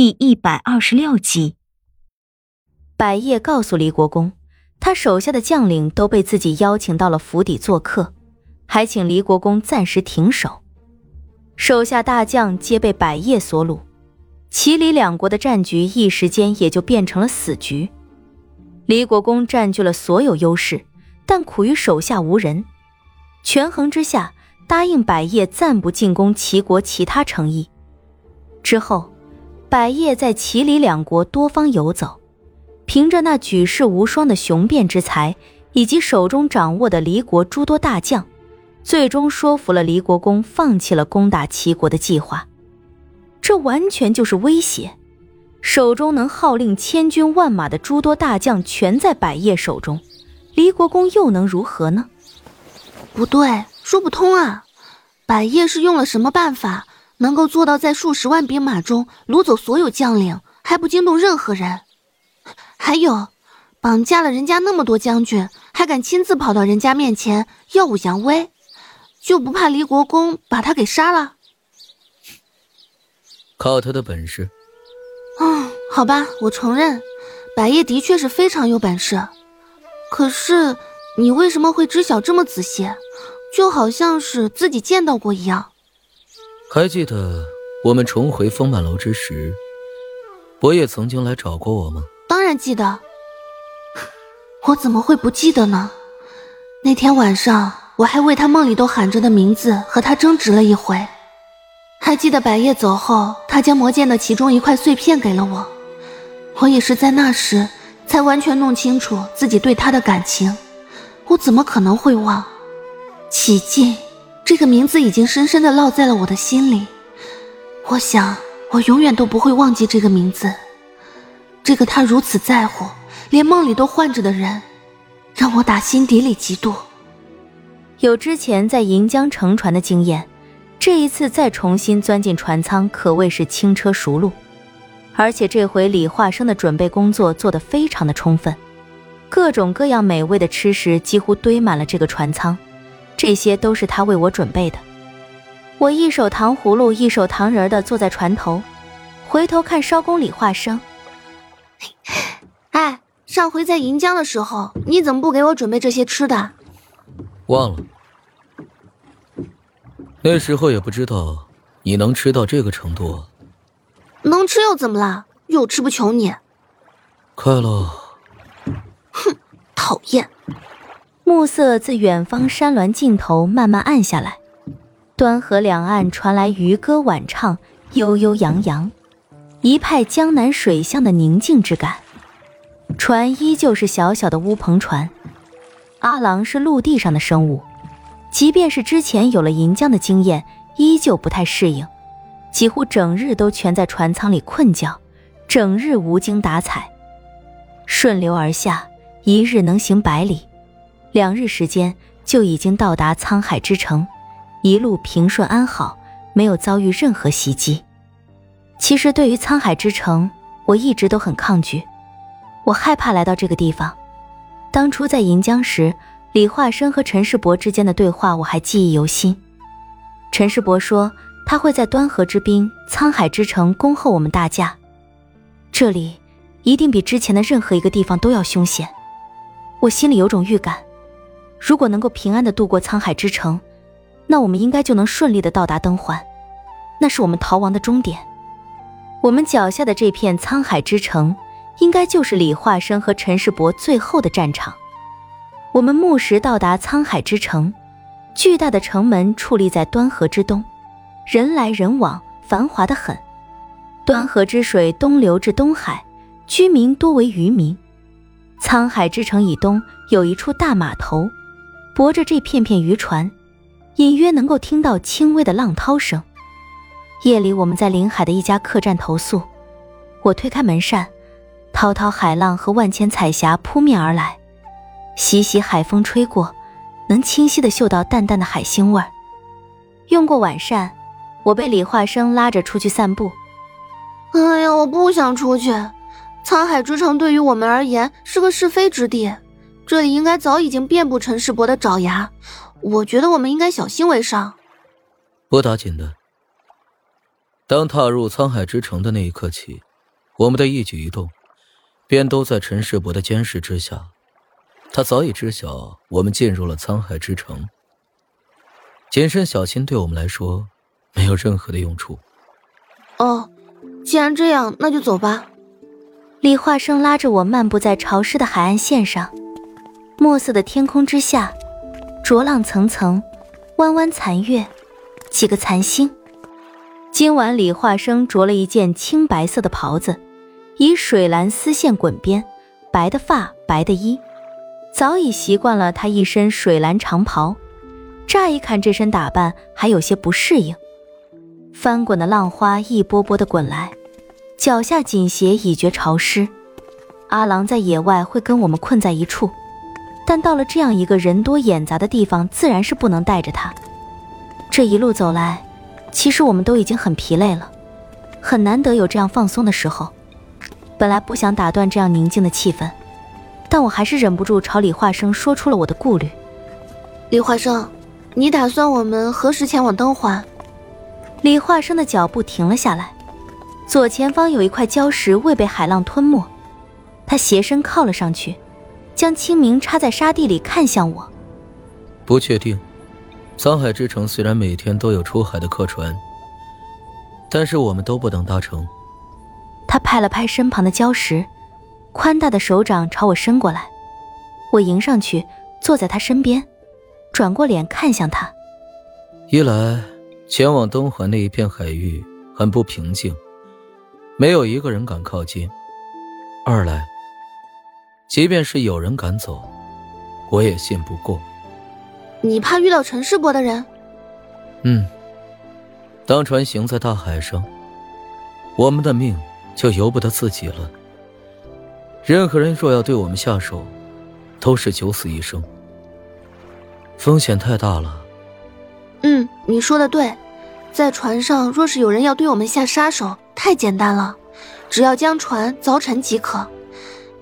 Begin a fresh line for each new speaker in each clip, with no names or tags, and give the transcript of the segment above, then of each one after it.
第一百二十六集。
百叶告诉离国公，他手下的将领都被自己邀请到了府邸做客，还请离国公暂时停手。手下大将皆被百叶所掳，齐李两国的战局一时间也就变成了死局。离国公占据了所有优势，但苦于手下无人，权衡之下。答应百叶暂不进攻齐国其他城邑。之后，百叶在齐李两国多方游走，凭着那举世无双的雄辩之才，以及手中掌握的离国诸多大将，最终说服了离国公放弃了攻打齐国的计划。这完全就是威胁！手中能号令千军万马的诸多大将全在百叶手中，离国公又能如何呢？
不对。说不通啊！百叶是用了什么办法，能够做到在数十万兵马中掳走所有将领，还不惊动任何人？还有，绑架了人家那么多将军，还敢亲自跑到人家面前耀武扬威，就不怕离国公把他给杀了？
靠他的本事。
嗯，好吧，我承认，百叶的确是非常有本事。可是，你为什么会知晓这么仔细？就好像是自己见到过一样。
还记得我们重回风满楼之时，伯爷曾经来找过我吗？
当然记得。我怎么会不记得呢？那天晚上，我还为他梦里都喊着的名字和他争执了一回。还记得百叶走后，他将魔剑的其中一块碎片给了我。我也是在那时才完全弄清楚自己对他的感情。我怎么可能会忘？奇迹，这个名字已经深深的烙在了我的心里。我想，我永远都不会忘记这个名字。这个他如此在乎，连梦里都唤着的人，让我打心底里嫉妒。
有之前在银江乘船的经验，这一次再重新钻进船舱，可谓是轻车熟路。而且这回李化生的准备工作做得非常的充分，各种各样美味的吃食几乎堆满了这个船舱。这些都是他为我准备的。我一手糖葫芦，一手糖人的坐在船头，回头看艄公李化生。
哎，上回在银江的时候，你怎么不给我准备这些吃的？
忘了。那时候也不知道你能吃到这个程度。
能吃又怎么了？又吃不穷你。
快乐。
哼，讨厌。
暮色自远方山峦尽头慢慢暗下来，端河两岸传来渔歌晚唱，悠悠扬扬，一派江南水乡的宁静之感。船依旧是小小的乌篷船，阿郎是陆地上的生物，即便是之前有了银江的经验，依旧不太适应，几乎整日都蜷在船舱里困觉，整日无精打采。顺流而下，一日能行百里。两日时间就已经到达沧海之城，一路平顺安好，没有遭遇任何袭击。其实对于沧海之城，我一直都很抗拒，我害怕来到这个地方。当初在银江时，李化生和陈世伯之间的对话我还记忆犹新。陈世伯说他会在端河之滨、沧海之城恭候我们大驾，这里一定比之前的任何一个地方都要凶险。我心里有种预感。如果能够平安的渡过沧海之城，那我们应该就能顺利的到达灯环，那是我们逃亡的终点。我们脚下的这片沧海之城，应该就是李化生和陈世伯最后的战场。我们木石到达沧海之城，巨大的城门矗立在端河之东，人来人往，繁华的很。端河之水东流至东海，居民多为渔民。沧海之城以东有一处大码头。泊着这片片渔船，隐约能够听到轻微的浪涛声。夜里，我们在临海的一家客栈投宿。我推开门扇，滔滔海浪和万千彩霞扑面而来，习习海风吹过，能清晰的嗅到淡淡的海腥味儿。用过晚膳，我被李化生拉着出去散步。
哎呀，我不想出去。沧海之城对于我们而言是个是非之地。这里应该早已经遍布陈世伯的爪牙，我觉得我们应该小心为上。
不打紧的。当踏入沧海之城的那一刻起，我们的一举一动，便都在陈世伯的监视之下。他早已知晓我们进入了沧海之城，谨慎小心对我们来说没有任何的用处。
哦，既然这样，那就走吧。
李化生拉着我漫步在潮湿的海岸线上，墨色的天空之下，浊浪层层，弯弯残月，几个残星。今晚李化生着了一件青白色的袍子，以水蓝丝线滚边，白的发，白的衣。早已习惯了他一身水蓝长袍，乍一看这身打扮还有些不适应。翻滚的浪花一波波的滚来，脚下锦鞋已觉潮湿。阿郎在野外会跟我们困在一处，但到了这样一个人多眼杂的地方，自然是不能带着他。这一路走来，其实我们都已经很疲累了，很难得有这样放松的时候。本来不想打断这样宁静的气氛。但我还是忍不住朝李化生说出了我的顾虑。
李化生，你打算我们何时前往灯华？
李化生的脚步停了下来，左前方有一块礁石未被海浪吞没，他斜身靠了上去，将清明插在沙地里，看向我。
不确定，沧海之城虽然每天都有出海的客船，但是我们都不能搭乘。
他拍了拍身旁的礁石。宽大的手掌朝我伸过来，我迎上去，坐在他身边，转过脸看向他。
一来，前往东环那一片海域很不平静，没有一个人敢靠近；二来，即便是有人敢走，我也信不过。
你怕遇到陈世伯的人？
嗯。当船行在大海上，我们的命就由不得自己了。任何人若要对我们下手，都是九死一生，风险太大了。
嗯，你说的对，在船上若是有人要对我们下杀手，太简单了，只要将船凿沉即可。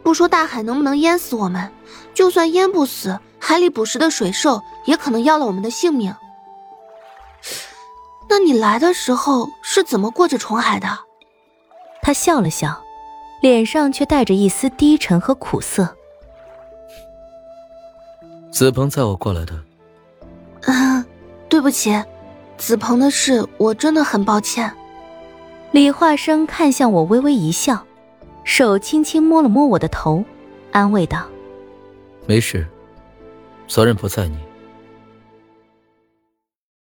不说大海能不能淹死我们，就算淹不死，海里捕食的水兽也可能要了我们的性命。那你来的时候是怎么过着虫海的？
他笑了笑。脸上却带着一丝低沉和苦涩。
子鹏载我过来的。
嗯，对不起，子鹏的事我真的很抱歉。
李化生看向我，微微一笑，手轻轻摸了摸我的头，安慰道：“
没事，责任不在你。”